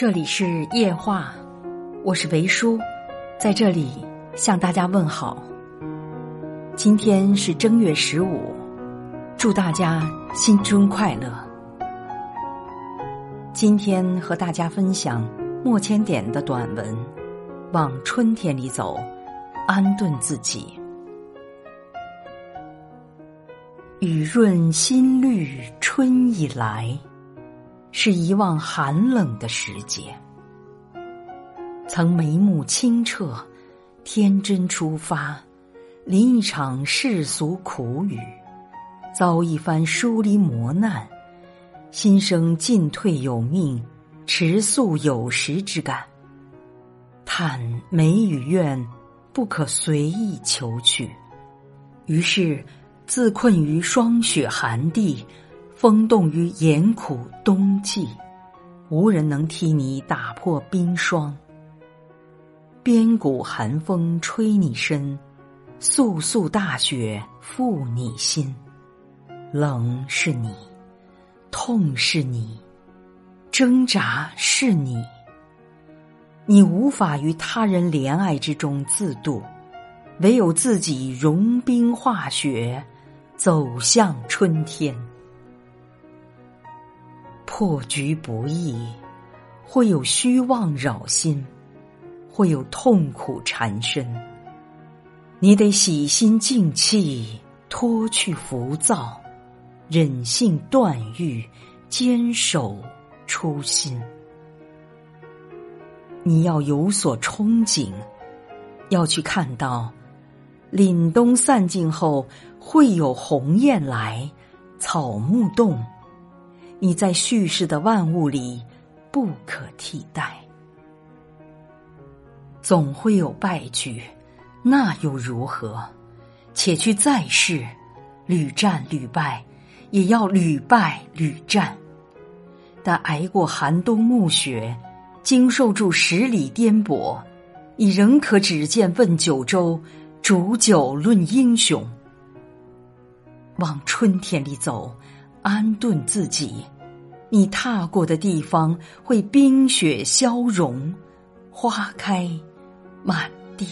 这里是夜话，我是维叔，在这里向大家问好。今天是正月十五，祝大家新春快乐。今天和大家分享莫千点的短文《往春天里走》，安顿自己。雨润新绿春已来。是遗忘寒冷的时节，曾眉目清澈，天真出发，临一场世俗苦雨，遭一番疏离磨难，心生进退有命，迟速有时之感。叹美与怨，不可随意求取，于是自困于霜雪寒地。风冻于严苦冬季，无人能替你打破冰霜。边谷寒风吹你身，簌簌大雪覆你心。冷是你，痛是你，挣扎是你。你无法于他人怜爱之中自渡，唯有自己融冰化雪，走向春天。破局不易，会有虚妄扰心，会有痛苦缠身。你得洗心静气，脱去浮躁，忍性断欲，坚守初心。你要有所憧憬，要去看到凛冬散尽后会有鸿雁来，草木动。你在叙事的万物里不可替代，总会有败局，那又如何？且去再试，屡战屡败，也要屡败屡战。但挨过寒冬暮雪，经受住十里颠簸，你仍可只见问九州，煮酒论英雄。往春天里走。安顿自己，你踏过的地方会冰雪消融，花开满地。